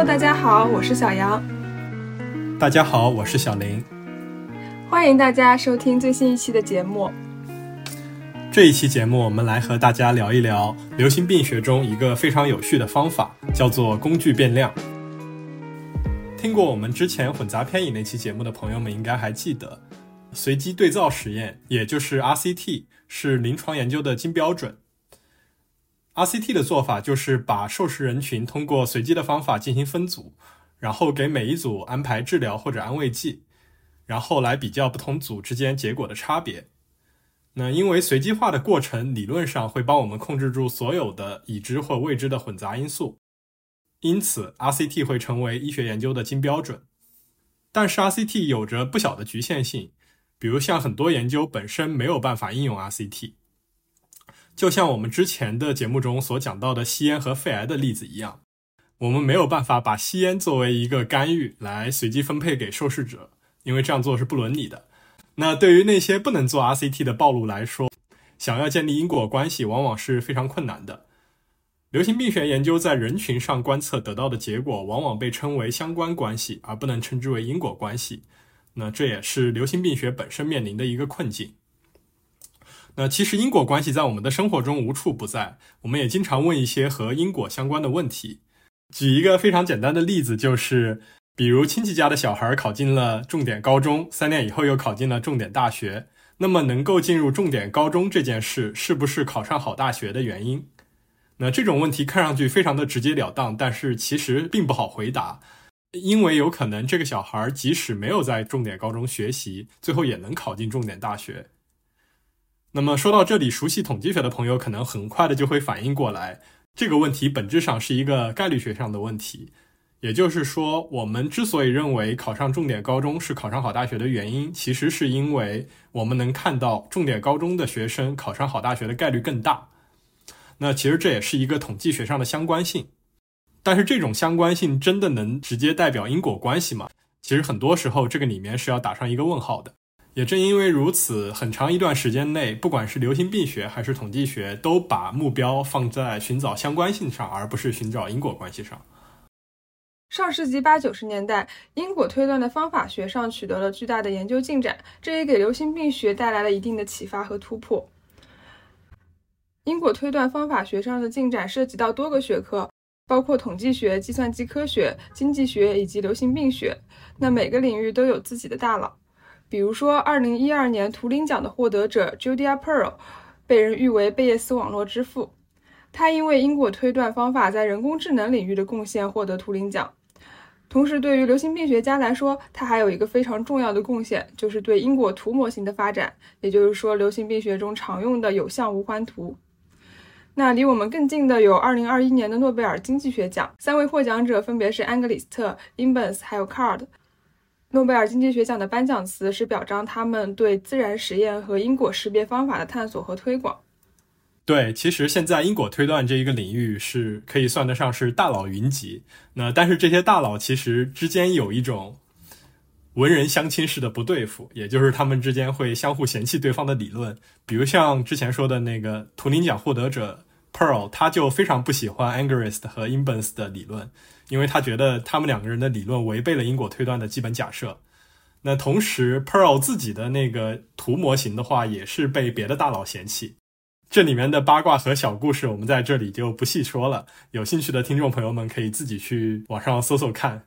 Hello，大家好，我是小杨。大家好，我是小林。欢迎大家收听最新一期的节目。这一期节目，我们来和大家聊一聊流行病学中一个非常有趣的方法，叫做工具变量。听过我们之前混杂偏移那期节目的朋友们，应该还记得，随机对照实验，也就是 RCT，是临床研究的金标准。RCT 的做法就是把受试人群通过随机的方法进行分组，然后给每一组安排治疗或者安慰剂，然后来比较不同组之间结果的差别。那因为随机化的过程理论上会帮我们控制住所有的已知或未知的混杂因素，因此 RCT 会成为医学研究的金标准。但是 RCT 有着不小的局限性，比如像很多研究本身没有办法应用 RCT。就像我们之前的节目中所讲到的吸烟和肺癌的例子一样，我们没有办法把吸烟作为一个干预来随机分配给受试者，因为这样做是不伦理的。那对于那些不能做 RCT 的暴露来说，想要建立因果关系往往是非常困难的。流行病学研究在人群上观测得到的结果，往往被称为相关关系，而不能称之为因果关系。那这也是流行病学本身面临的一个困境。那其实因果关系在我们的生活中无处不在，我们也经常问一些和因果相关的问题。举一个非常简单的例子，就是。比如亲戚家的小孩考进了重点高中，三年以后又考进了重点大学，那么能够进入重点高中这件事，是不是考上好大学的原因？那这种问题看上去非常的直截了当，但是其实并不好回答，因为有可能这个小孩即使没有在重点高中学习，最后也能考进重点大学。那么说到这里，熟悉统计学的朋友可能很快的就会反应过来，这个问题本质上是一个概率学上的问题。也就是说，我们之所以认为考上重点高中是考上好大学的原因，其实是因为我们能看到重点高中的学生考上好大学的概率更大。那其实这也是一个统计学上的相关性。但是这种相关性真的能直接代表因果关系吗？其实很多时候这个里面是要打上一个问号的。也正因为如此，很长一段时间内，不管是流行病学还是统计学，都把目标放在寻找相关性上，而不是寻找因果关系上。上世纪八九十年代，因果推断的方法学上取得了巨大的研究进展，这也给流行病学带来了一定的启发和突破。因果推断方法学上的进展涉及到多个学科，包括统计学、计算机科学、经济学以及流行病学。那每个领域都有自己的大佬。比如说，二零一二年图灵奖的获得者 Julia Pearl 被人誉为贝叶斯网络之父，他因为因果推断方法在人工智能领域的贡献获得图灵奖。同时，对于流行病学家来说，他还有一个非常重要的贡献，就是对因果图模型的发展。也就是说，流行病学中常用的有向无环图。那离我们更近的有2021年的诺贝尔经济学奖，三位获奖者分别是安格里斯特、因本斯还有 Card。诺贝尔经济学奖的颁奖词是表彰他们对自然实验和因果识别方法的探索和推广。对，其实现在因果推断这一个领域是可以算得上是大佬云集。那但是这些大佬其实之间有一种文人相亲式的不对付，也就是他们之间会相互嫌弃对方的理论。比如像之前说的那个图灵奖获得者 Pearl，他就非常不喜欢 Angrist 和 Imbens 的理论，因为他觉得他们两个人的理论违背了因果推断的基本假设。那同时 Pearl 自己的那个图模型的话，也是被别的大佬嫌弃。这里面的八卦和小故事，我们在这里就不细说了。有兴趣的听众朋友们可以自己去网上搜搜看。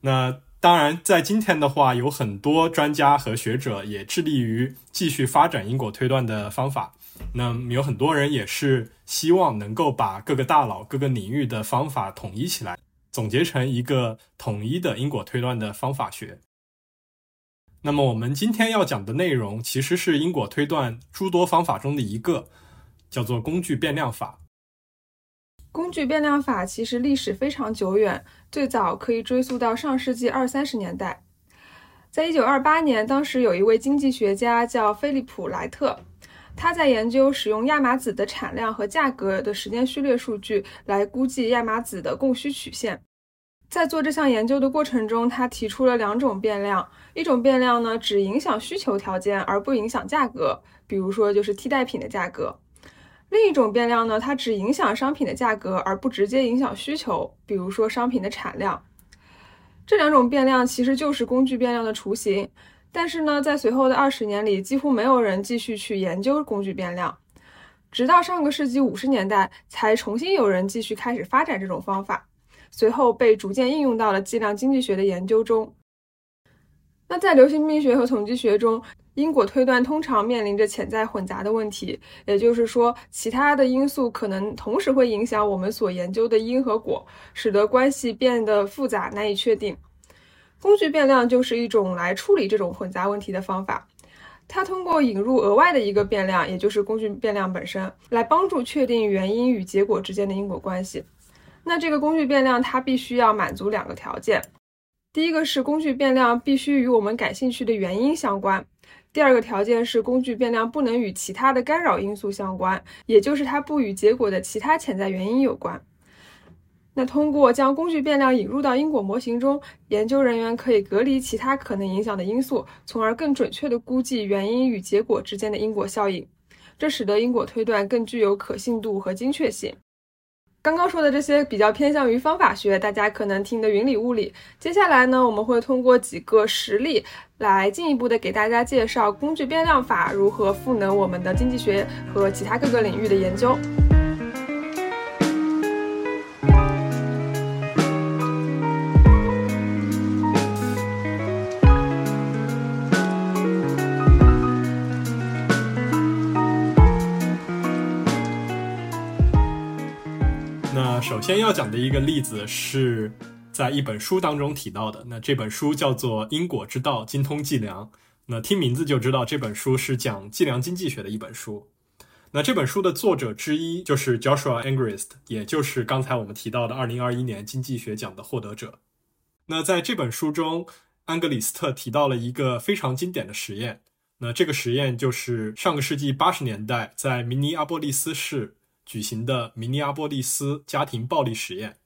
那当然，在今天的话，有很多专家和学者也致力于继续发展因果推断的方法。那有很多人也是希望能够把各个大佬、各个领域的方法统一起来，总结成一个统一的因果推断的方法学。那么我们今天要讲的内容，其实是因果推断诸多方法中的一个，叫做工具变量法。工具变量法其实历史非常久远，最早可以追溯到上世纪二三十年代。在一九二八年，当时有一位经济学家叫菲利普莱特，他在研究使用亚麻籽的产量和价格的时间序列数据来估计亚麻籽的供需曲线。在做这项研究的过程中，他提出了两种变量。一种变量呢，只影响需求条件而不影响价格，比如说就是替代品的价格。另一种变量呢，它只影响商品的价格，而不直接影响需求，比如说商品的产量。这两种变量其实就是工具变量的雏形。但是呢，在随后的二十年里，几乎没有人继续去研究工具变量，直到上个世纪五十年代，才重新有人继续开始发展这种方法，随后被逐渐应用到了计量经济学的研究中。那在流行病学和统计学中，因果推断通常面临着潜在混杂的问题，也就是说，其他的因素可能同时会影响我们所研究的因和果，使得关系变得复杂难以确定。工具变量就是一种来处理这种混杂问题的方法，它通过引入额外的一个变量，也就是工具变量本身，来帮助确定原因与结果之间的因果关系。那这个工具变量它必须要满足两个条件，第一个是工具变量必须与我们感兴趣的原因相关。第二个条件是工具变量不能与其他的干扰因素相关，也就是它不与结果的其他潜在原因有关。那通过将工具变量引入到因果模型中，研究人员可以隔离其他可能影响的因素，从而更准确地估计原因与结果之间的因果效应。这使得因果推断更具有可信度和精确性。刚刚说的这些比较偏向于方法学，大家可能听得云里雾里。接下来呢，我们会通过几个实例来进一步的给大家介绍工具变量法如何赋能我们的经济学和其他各个领域的研究。首先要讲的一个例子是在一本书当中提到的。那这本书叫做《因果之道：精通计量》。那听名字就知道这本书是讲计量经济学的一本书。那这本书的作者之一就是 Joshua Angrist，也就是刚才我们提到的2021年经济学奖的获得者。那在这本书中，安格里斯特提到了一个非常经典的实验。那这个实验就是上个世纪八十年代在明尼阿波利斯市。举行的明尼阿波利斯家庭暴力实验。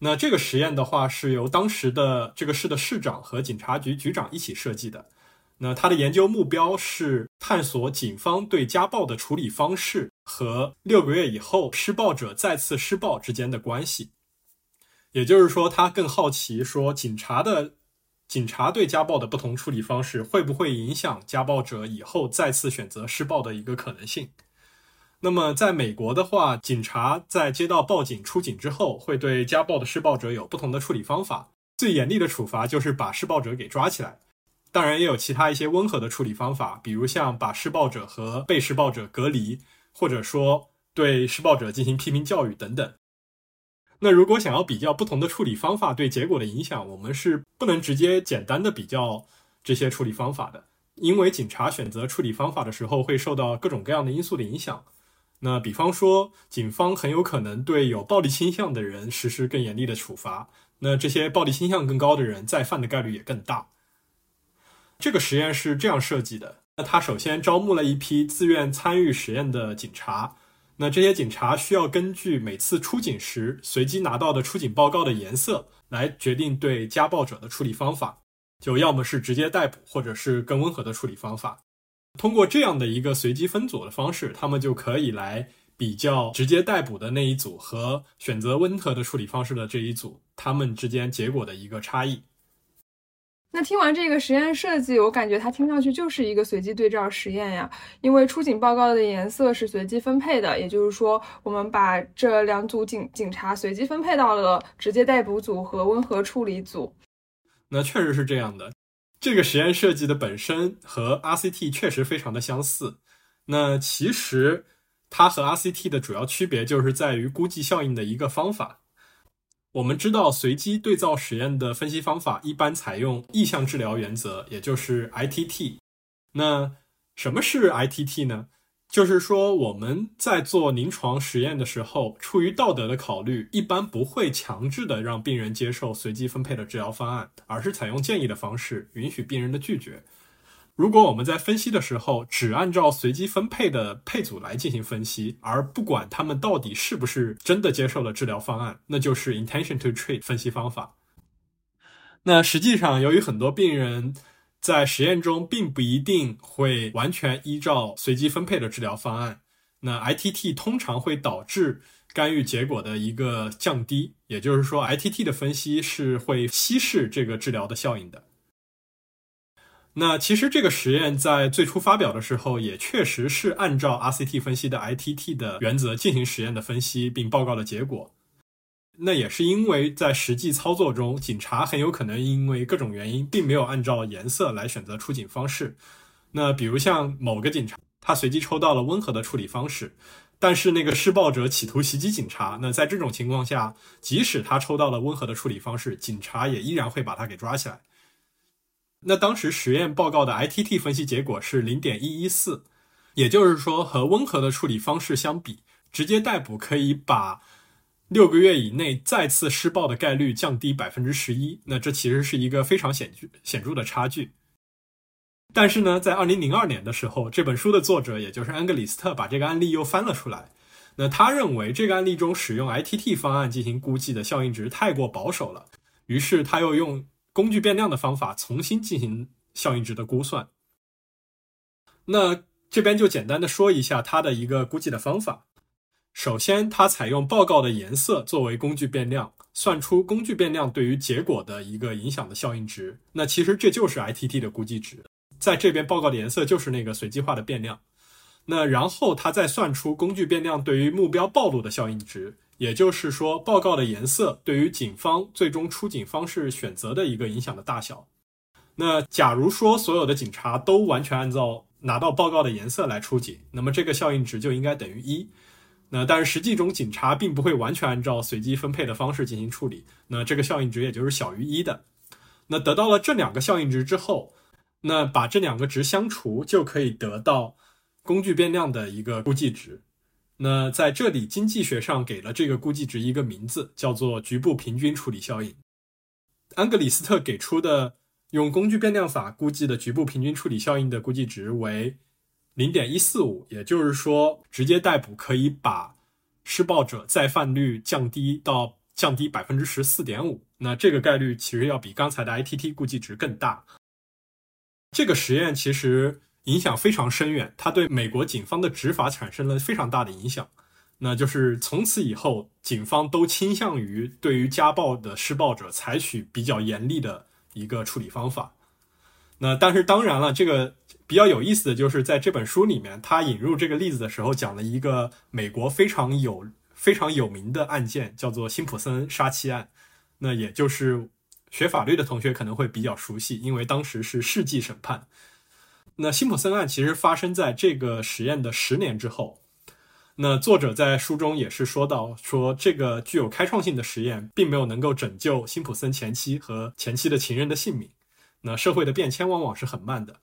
那这个实验的话，是由当时的这个市的市长和警察局局长一起设计的。那他的研究目标是探索警方对家暴的处理方式和六个月以后施暴者再次施暴之间的关系。也就是说，他更好奇说，警察的警察对家暴的不同处理方式会不会影响家暴者以后再次选择施暴的一个可能性。那么，在美国的话，警察在接到报警出警之后，会对家暴的施暴者有不同的处理方法。最严厉的处罚就是把施暴者给抓起来，当然也有其他一些温和的处理方法，比如像把施暴者和被施暴者隔离，或者说对施暴者进行批评教育等等。那如果想要比较不同的处理方法对结果的影响，我们是不能直接简单的比较这些处理方法的，因为警察选择处理方法的时候会受到各种各样的因素的影响。那比方说，警方很有可能对有暴力倾向的人实施更严厉的处罚，那这些暴力倾向更高的人再犯的概率也更大。这个实验是这样设计的：那他首先招募了一批自愿参与实验的警察，那这些警察需要根据每次出警时随机拿到的出警报告的颜色来决定对家暴者的处理方法，就要么是直接逮捕，或者是更温和的处理方法。通过这样的一个随机分组的方式，他们就可以来比较直接逮捕的那一组和选择温和的处理方式的这一组，他们之间结果的一个差异。那听完这个实验设计，我感觉它听上去就是一个随机对照实验呀，因为出警报告的颜色是随机分配的，也就是说，我们把这两组警警察随机分配到了直接逮捕组和温和处理组。那确实是这样的。这个实验设计的本身和 RCT 确实非常的相似。那其实它和 RCT 的主要区别就是在于估计效应的一个方法。我们知道随机对照实验的分析方法一般采用意向治疗原则，也就是 ITT。那什么是 ITT 呢？就是说，我们在做临床实验的时候，出于道德的考虑，一般不会强制的让病人接受随机分配的治疗方案，而是采用建议的方式，允许病人的拒绝。如果我们在分析的时候只按照随机分配的配组来进行分析，而不管他们到底是不是真的接受了治疗方案，那就是 intention to treat 分析方法。那实际上，由于很多病人。在实验中，并不一定会完全依照随机分配的治疗方案。那 ITT 通常会导致干预结果的一个降低，也就是说，ITT 的分析是会稀释这个治疗的效应的。那其实这个实验在最初发表的时候，也确实是按照 RCT 分析的 ITT 的原则进行实验的分析，并报告了结果。那也是因为在实际操作中，警察很有可能因为各种原因，并没有按照颜色来选择出警方式。那比如像某个警察，他随机抽到了温和的处理方式，但是那个施暴者企图袭击警察。那在这种情况下，即使他抽到了温和的处理方式，警察也依然会把他给抓起来。那当时实验报告的 ITT 分析结果是零点一一四，也就是说和温和的处理方式相比，直接逮捕可以把六个月以内再次施暴的概率降低百分之十一。那这其实是一个非常显著显著的差距。但是呢，在二零零二年的时候，这本书的作者也就是安格里斯特把这个案例又翻了出来。那他认为这个案例中使用 ITT 方案进行估计的效应值太过保守了，于是他又用。工具变量的方法重新进行效应值的估算。那这边就简单的说一下它的一个估计的方法。首先，它采用报告的颜色作为工具变量，算出工具变量对于结果的一个影响的效应值。那其实这就是 ITT 的估计值，在这边报告的颜色就是那个随机化的变量。那然后它再算出工具变量对于目标暴露的效应值。也就是说，报告的颜色对于警方最终出警方式选择的一个影响的大小。那假如说所有的警察都完全按照拿到报告的颜色来出警，那么这个效应值就应该等于一。那但是实际中警察并不会完全按照随机分配的方式进行处理，那这个效应值也就是小于一的。那得到了这两个效应值之后，那把这两个值相除，就可以得到工具变量的一个估计值。那在这里，经济学上给了这个估计值一个名字，叫做局部平均处理效应。安格里斯特给出的用工具变量法估计的局部平均处理效应的估计值为零点一四五，也就是说，直接逮捕可以把施暴者再犯率降低到降低百分之十四点五。那这个概率其实要比刚才的 ITT 估计值更大。这个实验其实。影响非常深远，它对美国警方的执法产生了非常大的影响。那就是从此以后，警方都倾向于对于家暴的施暴者采取比较严厉的一个处理方法。那但是当然了，这个比较有意思的就是在这本书里面，他引入这个例子的时候，讲了一个美国非常有非常有名的案件，叫做辛普森杀妻案。那也就是学法律的同学可能会比较熟悉，因为当时是世纪审判。那辛普森案其实发生在这个实验的十年之后。那作者在书中也是说到，说这个具有开创性的实验并没有能够拯救辛普森前妻和前妻的情人的性命。那社会的变迁往往是很慢的。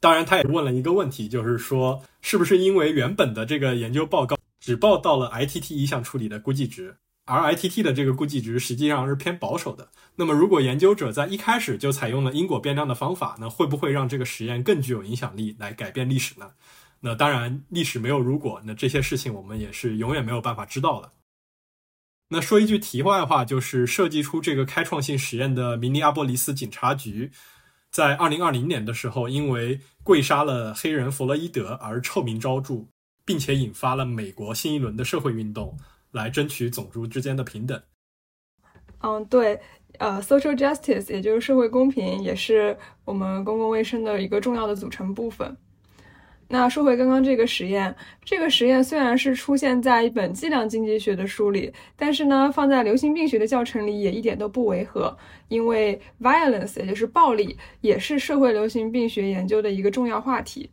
当然，他也问了一个问题，就是说，是不是因为原本的这个研究报告只报到了 ITT 一项处理的估计值？而 ITT 的这个估计值实际上是偏保守的。那么，如果研究者在一开始就采用了因果变量的方法，那会不会让这个实验更具有影响力，来改变历史呢？那当然，历史没有如果，那这些事情我们也是永远没有办法知道的。那说一句题外话，就是设计出这个开创性实验的明尼阿波利斯警察局，在二零二零年的时候，因为跪杀了黑人弗洛伊德而臭名昭著，并且引发了美国新一轮的社会运动。来争取种族之间的平等。嗯，对，呃，social justice，也就是社会公平，也是我们公共卫生的一个重要的组成部分。那说回刚刚这个实验，这个实验虽然是出现在一本计量经济学的书里，但是呢，放在流行病学的教程里也一点都不违和，因为 violence，也就是暴力，也是社会流行病学研究的一个重要话题。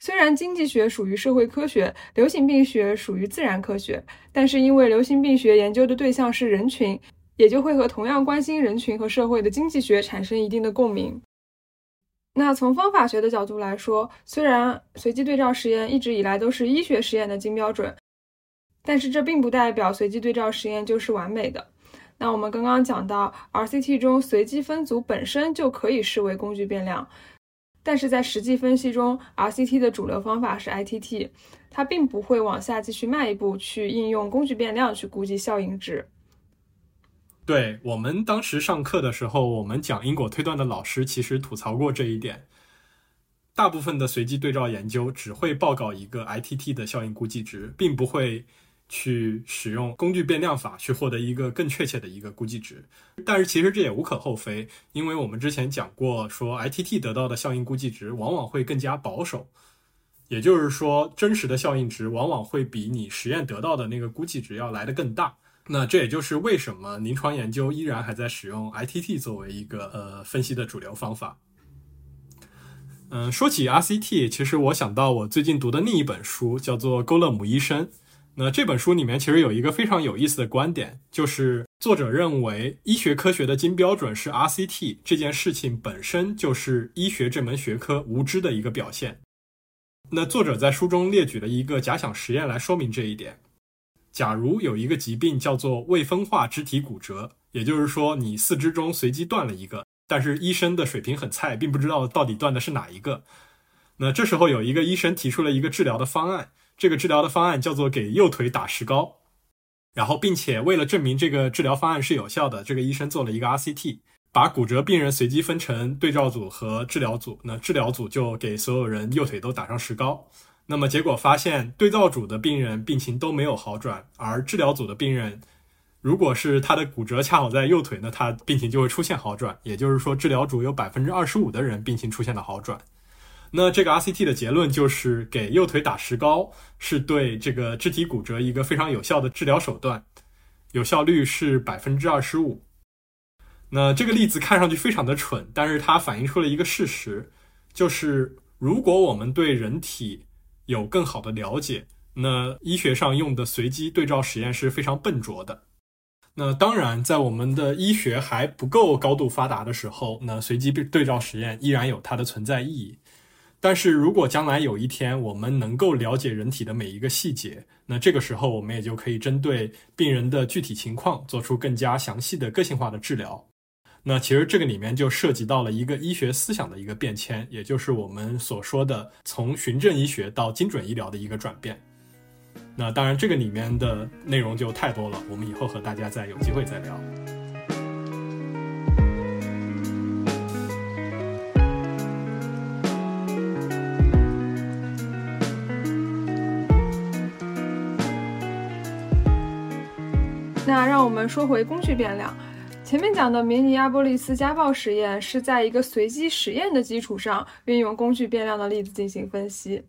虽然经济学属于社会科学，流行病学属于自然科学，但是因为流行病学研究的对象是人群，也就会和同样关心人群和社会的经济学产生一定的共鸣。那从方法学的角度来说，虽然随机对照实验一直以来都是医学实验的金标准，但是这并不代表随机对照实验就是完美的。那我们刚刚讲到，RCT 中随机分组本身就可以视为工具变量。但是在实际分析中，RCT 的主流方法是 ITT，它并不会往下继续迈一步去应用工具变量去估计效应值。对我们当时上课的时候，我们讲因果推断的老师其实吐槽过这一点。大部分的随机对照研究只会报告一个 ITT 的效应估计值，并不会去使用工具变量法去获得一个更确切的一个估计值。但是其实这也无可厚非，因为我们之前讲过，说 ITT 得到的效应估计值往往会更加保守，也就是说，真实的效应值往往会比你实验得到的那个估计值要来的更大。那这也就是为什么临床研究依然还在使用 ITT 作为一个呃分析的主流方法。嗯，说起 RCT，其实我想到我最近读的另一本书叫做《勾勒姆医生》。那这本书里面其实有一个非常有意思的观点，就是作者认为医学科学的金标准是 RCT 这件事情本身就是医学这门学科无知的一个表现。那作者在书中列举了一个假想实验来说明这一点。假如有一个疾病叫做未分化肢体骨折，也就是说你四肢中随机断了一个，但是医生的水平很菜，并不知道到底断的是哪一个。那这时候有一个医生提出了一个治疗的方案，这个治疗的方案叫做给右腿打石膏，然后并且为了证明这个治疗方案是有效的，这个医生做了一个 RCT，把骨折病人随机分成对照组和治疗组，那治疗组就给所有人右腿都打上石膏。那么结果发现，对照组的病人病情都没有好转，而治疗组的病人，如果是他的骨折恰好在右腿，那他病情就会出现好转。也就是说，治疗组有百分之二十五的人病情出现了好转。那这个 RCT 的结论就是给右腿打石膏是对这个肢体骨折一个非常有效的治疗手段，有效率是百分之二十五。那这个例子看上去非常的蠢，但是它反映出了一个事实，就是如果我们对人体有更好的了解，那医学上用的随机对照实验是非常笨拙的。那当然，在我们的医学还不够高度发达的时候，那随机对照实验依然有它的存在意义。但是如果将来有一天我们能够了解人体的每一个细节，那这个时候我们也就可以针对病人的具体情况做出更加详细的个性化的治疗。那其实这个里面就涉及到了一个医学思想的一个变迁，也就是我们所说的从循证医学到精准医疗的一个转变。那当然，这个里面的内容就太多了，我们以后和大家再有机会再聊。那让我们说回工具变量。前面讲的明尼阿波利斯家暴实验是在一个随机实验的基础上运用工具变量的例子进行分析，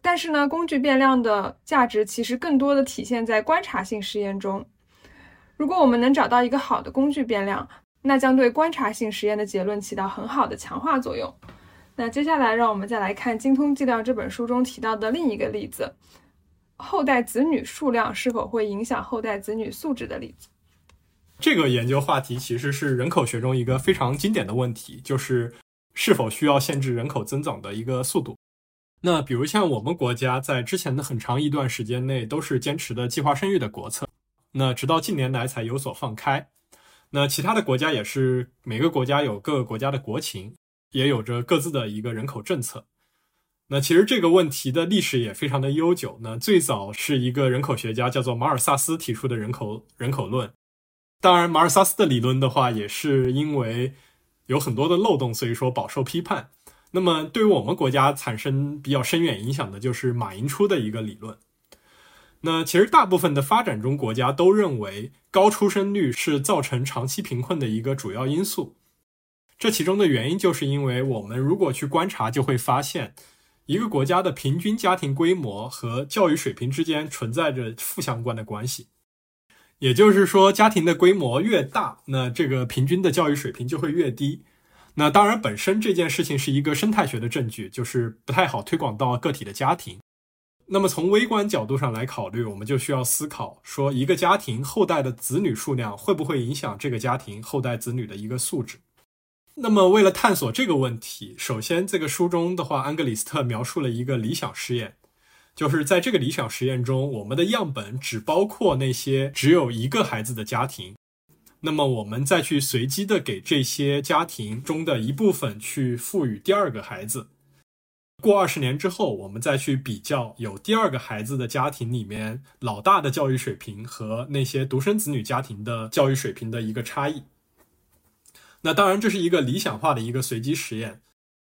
但是呢，工具变量的价值其实更多的体现在观察性实验中。如果我们能找到一个好的工具变量，那将对观察性实验的结论起到很好的强化作用。那接下来，让我们再来看《精通计量》这本书中提到的另一个例子：后代子女数量是否会影响后代子女素质的例子。这个研究话题其实是人口学中一个非常经典的问题，就是是否需要限制人口增长的一个速度。那比如像我们国家在之前的很长一段时间内都是坚持的计划生育的国策，那直到近年来才有所放开。那其他的国家也是，每个国家有各个国家的国情，也有着各自的一个人口政策。那其实这个问题的历史也非常的悠久。那最早是一个人口学家叫做马尔萨斯提出的人口人口论。当然，马尔萨斯的理论的话，也是因为有很多的漏洞，所以说饱受批判。那么，对于我们国家产生比较深远影响的，就是马寅初的一个理论。那其实大部分的发展中国家都认为，高出生率是造成长期贫困的一个主要因素。这其中的原因，就是因为我们如果去观察，就会发现，一个国家的平均家庭规模和教育水平之间存在着负相关的关系。也就是说，家庭的规模越大，那这个平均的教育水平就会越低。那当然，本身这件事情是一个生态学的证据，就是不太好推广到个体的家庭。那么从微观角度上来考虑，我们就需要思考说，一个家庭后代的子女数量会不会影响这个家庭后代子女的一个素质？那么为了探索这个问题，首先这个书中的话，安格里斯特描述了一个理想试验。就是在这个理想实验中，我们的样本只包括那些只有一个孩子的家庭。那么，我们再去随机的给这些家庭中的一部分去赋予第二个孩子。过二十年之后，我们再去比较有第二个孩子的家庭里面老大的教育水平和那些独生子女家庭的教育水平的一个差异。那当然，这是一个理想化的一个随机实验。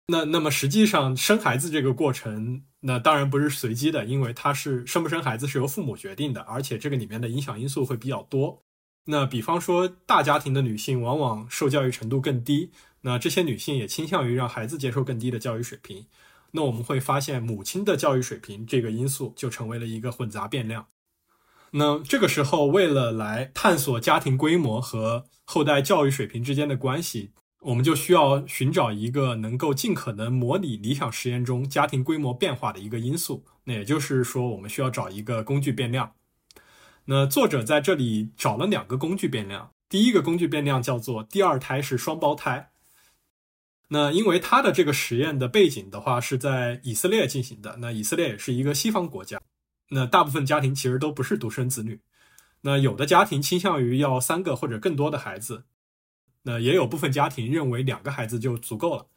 那那么实际上生孩子这个过程，那当然不是随机的，因为它是生不生孩子是由父母决定的，而且这个里面的影响因素会比较多。那比方说大家庭的女性往往受教育程度更低，那这些女性也倾向于让孩子接受更低的教育水平。那我们会发现母亲的教育水平这个因素就成为了一个混杂变量。那这个时候，为了来探索家庭规模和后代教育水平之间的关系。我们就需要寻找一个能够尽可能模拟理想实验中家庭规模变化的一个因素，那也就是说，我们需要找一个工具变量。那作者在这里找了两个工具变量，第一个工具变量叫做第二胎是双胞胎。那因为他的这个实验的背景的话是在以色列进行的，那以色列也是一个西方国家，那大部分家庭其实都不是独生子女，那有的家庭倾向于要三个或者更多的孩子。那也有部分家庭认为两个孩子就足够了。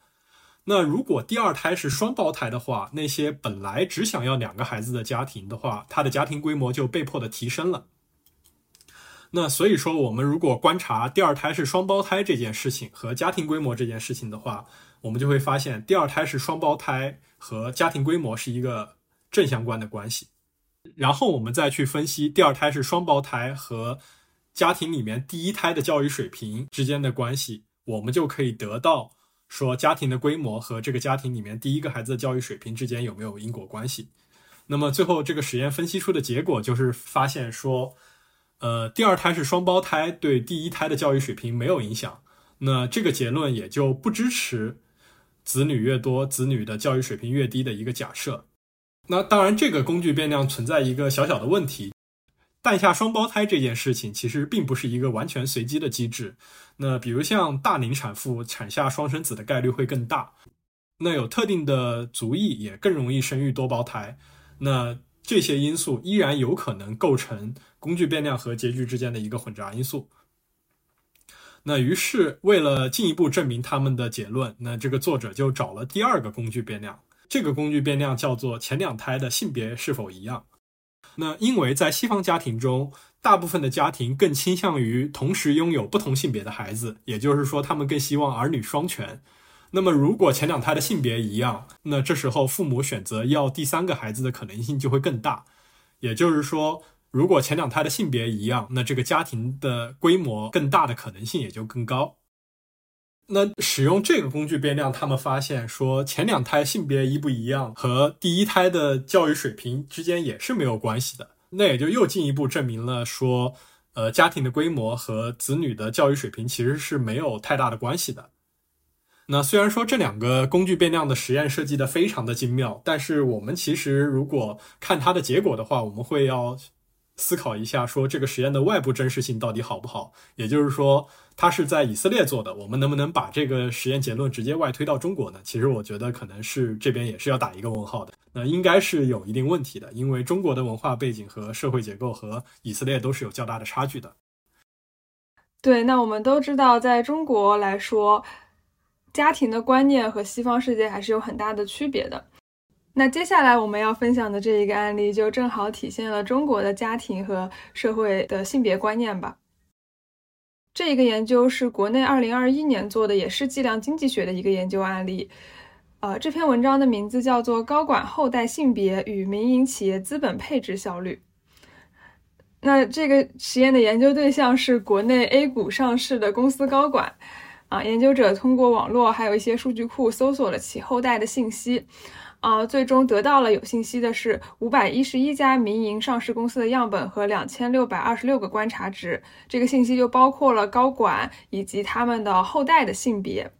那如果第二胎是双胞胎的话，那些本来只想要两个孩子的家庭的话，他的家庭规模就被迫的提升了。那所以说，我们如果观察第二胎是双胞胎这件事情和家庭规模这件事情的话，我们就会发现第二胎是双胞胎和家庭规模是一个正相关的关系。然后我们再去分析第二胎是双胞胎和。家庭里面第一胎的教育水平之间的关系，我们就可以得到说家庭的规模和这个家庭里面第一个孩子的教育水平之间有没有因果关系。那么最后这个实验分析出的结果就是发现说，呃，第二胎是双胞胎对第一胎的教育水平没有影响。那这个结论也就不支持子女越多，子女的教育水平越低的一个假设。那当然，这个工具变量存在一个小小的问题。诞下双胞胎这件事情其实并不是一个完全随机的机制。那比如像大龄产妇产下双生子的概率会更大，那有特定的族裔也更容易生育多胞胎。那这些因素依然有可能构成工具变量和结局之间的一个混杂因素。那于是为了进一步证明他们的结论，那这个作者就找了第二个工具变量。这个工具变量叫做前两胎的性别是否一样。那因为在西方家庭中，大部分的家庭更倾向于同时拥有不同性别的孩子，也就是说，他们更希望儿女双全。那么，如果前两胎的性别一样，那这时候父母选择要第三个孩子的可能性就会更大。也就是说，如果前两胎的性别一样，那这个家庭的规模更大的可能性也就更高。那使用这个工具变量，他们发现说前两胎性别一不一样和第一胎的教育水平之间也是没有关系的。那也就又进一步证明了说，呃，家庭的规模和子女的教育水平其实是没有太大的关系的。那虽然说这两个工具变量的实验设计的非常的精妙，但是我们其实如果看它的结果的话，我们会要。思考一下，说这个实验的外部真实性到底好不好？也就是说，它是在以色列做的，我们能不能把这个实验结论直接外推到中国呢？其实我觉得可能是这边也是要打一个问号的。那应该是有一定问题的，因为中国的文化背景和社会结构和以色列都是有较大的差距的。对，那我们都知道，在中国来说，家庭的观念和西方世界还是有很大的区别的。那接下来我们要分享的这一个案例，就正好体现了中国的家庭和社会的性别观念吧。这一个研究是国内二零二一年做的，也是计量经济学的一个研究案例。呃，这篇文章的名字叫做《高管后代性别与民营企业资本配置效率》。那这个实验的研究对象是国内 A 股上市的公司高管。啊，研究者通过网络还有一些数据库搜索了其后代的信息。啊，最终得到了有信息的是五百一十一家民营上市公司的样本和两千六百二十六个观察值。这个信息就包括了高管以及他们的后代的性别。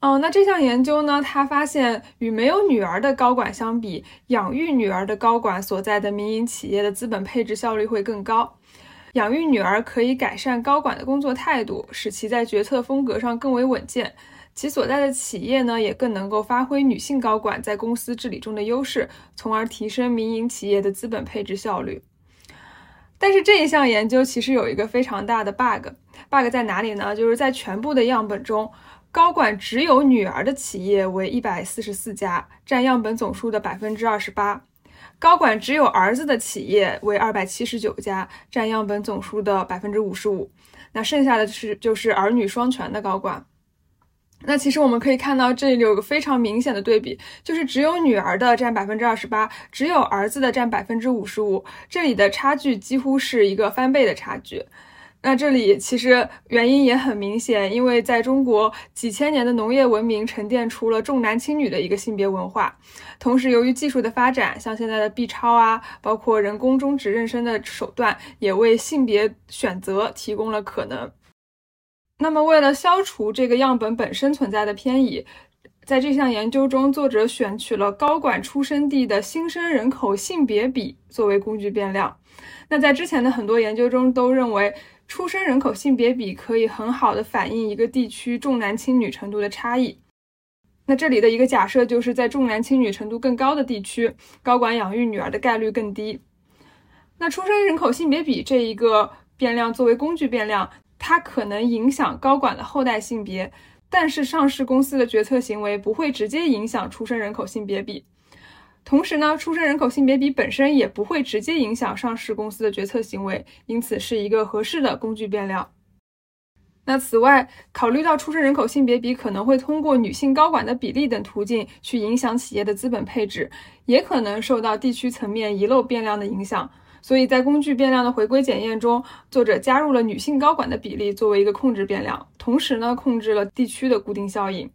哦，那这项研究呢，他发现与没有女儿的高管相比，养育女儿的高管所在的民营企业的资本配置效率会更高。养育女儿可以改善高管的工作态度，使其在决策风格上更为稳健。其所在的企业呢，也更能够发挥女性高管在公司治理中的优势，从而提升民营企业的资本配置效率。但是这一项研究其实有一个非常大的 bug，bug 在哪里呢？就是在全部的样本中，高管只有女儿的企业为一百四十四家，占样本总数的百分之二十八；高管只有儿子的企业为二百七十九家，占样本总数的百分之五十五。那剩下的是就是儿女双全的高管。那其实我们可以看到，这里有个非常明显的对比，就是只有女儿的占百分之二十八，只有儿子的占百分之五十五，这里的差距几乎是一个翻倍的差距。那这里其实原因也很明显，因为在中国几千年的农业文明沉淀出了重男轻女的一个性别文化，同时由于技术的发展，像现在的 B 超啊，包括人工终止妊娠的手段，也为性别选择提供了可能。那么，为了消除这个样本本身存在的偏移，在这项研究中，作者选取了高管出生地的新生人口性别比作为工具变量。那在之前的很多研究中，都认为出生人口性别比可以很好的反映一个地区重男轻女程度的差异。那这里的一个假设就是在重男轻女程度更高的地区，高管养育女儿的概率更低。那出生人口性别比这一个变量作为工具变量。它可能影响高管的后代性别，但是上市公司的决策行为不会直接影响出生人口性别比。同时呢，出生人口性别比本身也不会直接影响上市公司的决策行为，因此是一个合适的工具变量。那此外，考虑到出生人口性别比可能会通过女性高管的比例等途径去影响企业的资本配置，也可能受到地区层面遗漏变量的影响。所以在工具变量的回归检验中，作者加入了女性高管的比例作为一个控制变量，同时呢控制了地区的固定效应。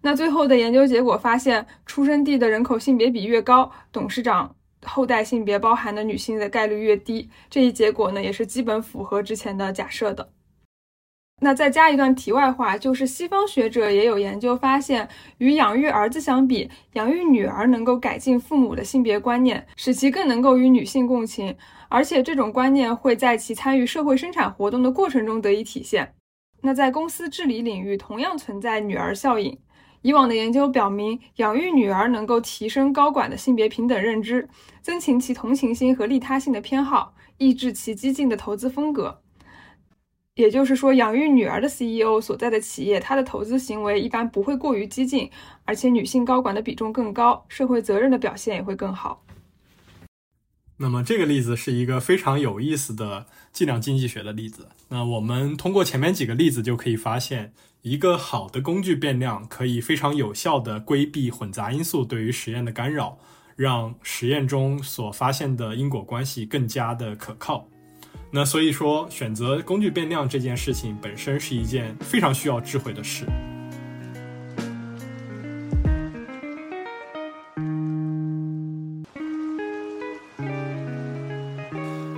那最后的研究结果发现，出生地的人口性别比越高，董事长后代性别包含的女性的概率越低。这一结果呢也是基本符合之前的假设的。那再加一段题外话，就是西方学者也有研究发现，与养育儿子相比，养育女儿能够改进父母的性别观念，使其更能够与女性共情，而且这种观念会在其参与社会生产活动的过程中得以体现。那在公司治理领域同样存在女儿效应。以往的研究表明，养育女儿能够提升高管的性别平等认知，增强其同情心和利他性的偏好，抑制其激进的投资风格。也就是说，养育女儿的 CEO 所在的企业，他的投资行为一般不会过于激进，而且女性高管的比重更高，社会责任的表现也会更好。那么这个例子是一个非常有意思的计量经济学的例子。那我们通过前面几个例子就可以发现，一个好的工具变量可以非常有效地规避混杂因素对于实验的干扰，让实验中所发现的因果关系更加的可靠。那所以说，选择工具变量这件事情本身是一件非常需要智慧的事。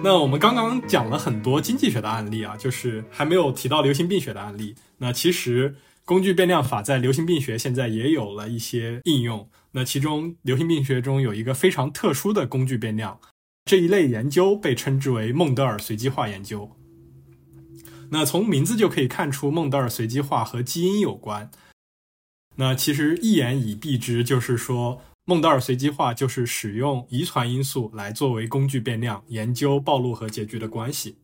那我们刚刚讲了很多经济学的案例啊，就是还没有提到流行病学的案例。那其实工具变量法在流行病学现在也有了一些应用。那其中流行病学中有一个非常特殊的工具变量。这一类研究被称之为孟德尔随机化研究。那从名字就可以看出，孟德尔随机化和基因有关。那其实一言以蔽之，就是说，孟德尔随机化就是使用遗传因素来作为工具变量，研究暴露和结局的关系。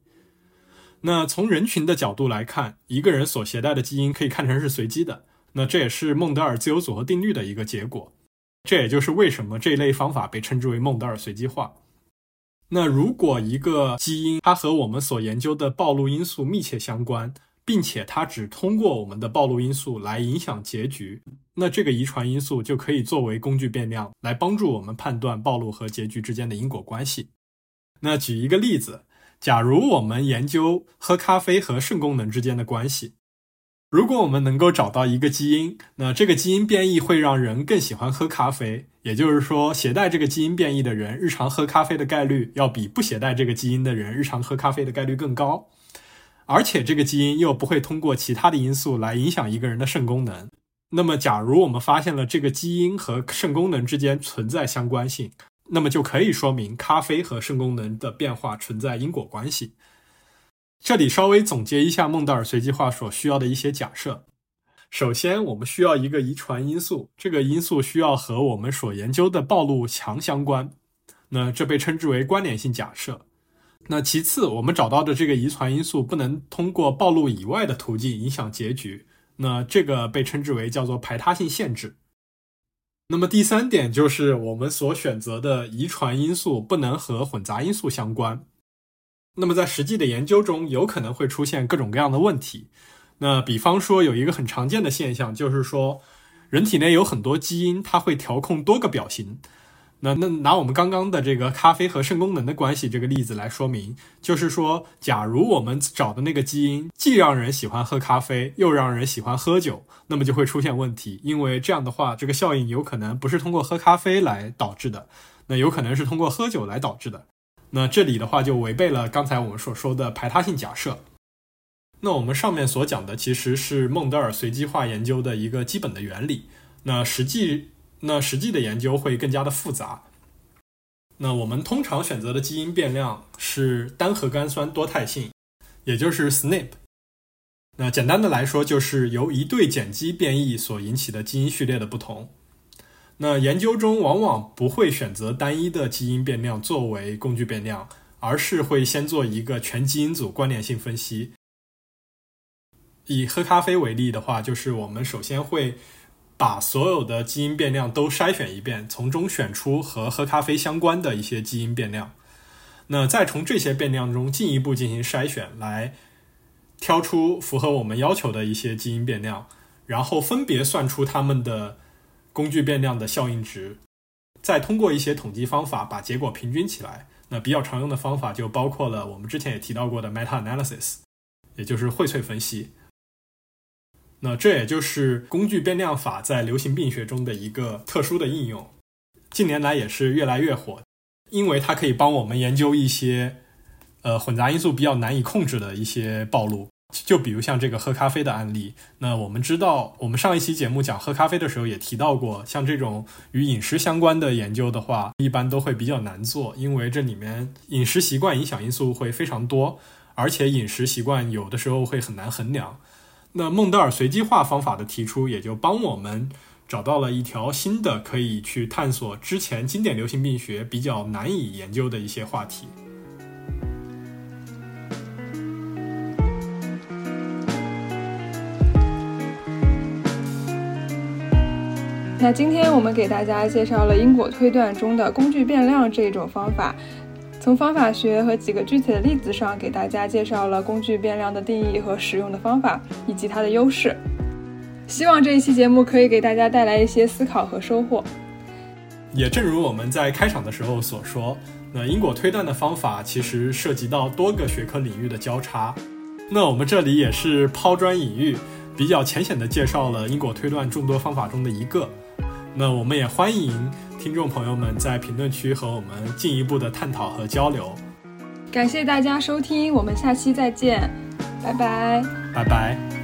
那从人群的角度来看，一个人所携带的基因可以看成是随机的。那这也是孟德尔自由组合定律的一个结果。这也就是为什么这一类方法被称之为孟德尔随机化。那如果一个基因它和我们所研究的暴露因素密切相关，并且它只通过我们的暴露因素来影响结局，那这个遗传因素就可以作为工具变量来帮助我们判断暴露和结局之间的因果关系。那举一个例子，假如我们研究喝咖啡和肾功能之间的关系。如果我们能够找到一个基因，那这个基因变异会让人更喜欢喝咖啡。也就是说，携带这个基因变异的人，日常喝咖啡的概率要比不携带这个基因的人日常喝咖啡的概率更高。而且，这个基因又不会通过其他的因素来影响一个人的肾功能。那么，假如我们发现了这个基因和肾功能之间存在相关性，那么就可以说明咖啡和肾功能的变化存在因果关系。这里稍微总结一下孟德尔随机化所需要的一些假设。首先，我们需要一个遗传因素，这个因素需要和我们所研究的暴露强相关，那这被称之为关联性假设。那其次，我们找到的这个遗传因素不能通过暴露以外的途径影响结局，那这个被称之为叫做排他性限制。那么第三点就是我们所选择的遗传因素不能和混杂因素相关。那么在实际的研究中，有可能会出现各种各样的问题。那比方说有一个很常见的现象，就是说人体内有很多基因，它会调控多个表型。那那拿我们刚刚的这个咖啡和肾功能的关系这个例子来说明，就是说，假如我们找的那个基因既让人喜欢喝咖啡，又让人喜欢喝酒，那么就会出现问题，因为这样的话，这个效应有可能不是通过喝咖啡来导致的，那有可能是通过喝酒来导致的。那这里的话就违背了刚才我们所说的排他性假设。那我们上面所讲的其实是孟德尔随机化研究的一个基本的原理。那实际。那实际的研究会更加的复杂。那我们通常选择的基因变量是单核苷酸多态性，也就是 SNP。那简单的来说，就是由一对碱基变异所引起的基因序列的不同。那研究中往往不会选择单一的基因变量作为工具变量，而是会先做一个全基因组关联性分析。以喝咖啡为例的话，就是我们首先会。把所有的基因变量都筛选一遍，从中选出和喝咖啡相关的一些基因变量，那再从这些变量中进一步进行筛选，来挑出符合我们要求的一些基因变量，然后分别算出它们的工具变量的效应值，再通过一些统计方法把结果平均起来。那比较常用的方法就包括了我们之前也提到过的 meta analysis，也就是荟萃分析。那这也就是工具变量法在流行病学中的一个特殊的应用，近年来也是越来越火，因为它可以帮我们研究一些，呃，混杂因素比较难以控制的一些暴露。就比如像这个喝咖啡的案例，那我们知道，我们上一期节目讲喝咖啡的时候也提到过，像这种与饮食相关的研究的话，一般都会比较难做，因为这里面饮食习惯影响因素会非常多，而且饮食习惯有的时候会很难衡量。那孟德尔随机化方法的提出，也就帮我们找到了一条新的可以去探索之前经典流行病学比较难以研究的一些话题。那今天我们给大家介绍了因果推断中的工具变量这一种方法。从方法学和几个具体的例子上，给大家介绍了工具变量的定义和使用的方法，以及它的优势。希望这一期节目可以给大家带来一些思考和收获。也正如我们在开场的时候所说，那因果推断的方法其实涉及到多个学科领域的交叉。那我们这里也是抛砖引玉，比较浅显的介绍了因果推断众多方法中的一个。那我们也欢迎。听众朋友们，在评论区和我们进一步的探讨和交流。感谢大家收听，我们下期再见，拜拜，拜拜。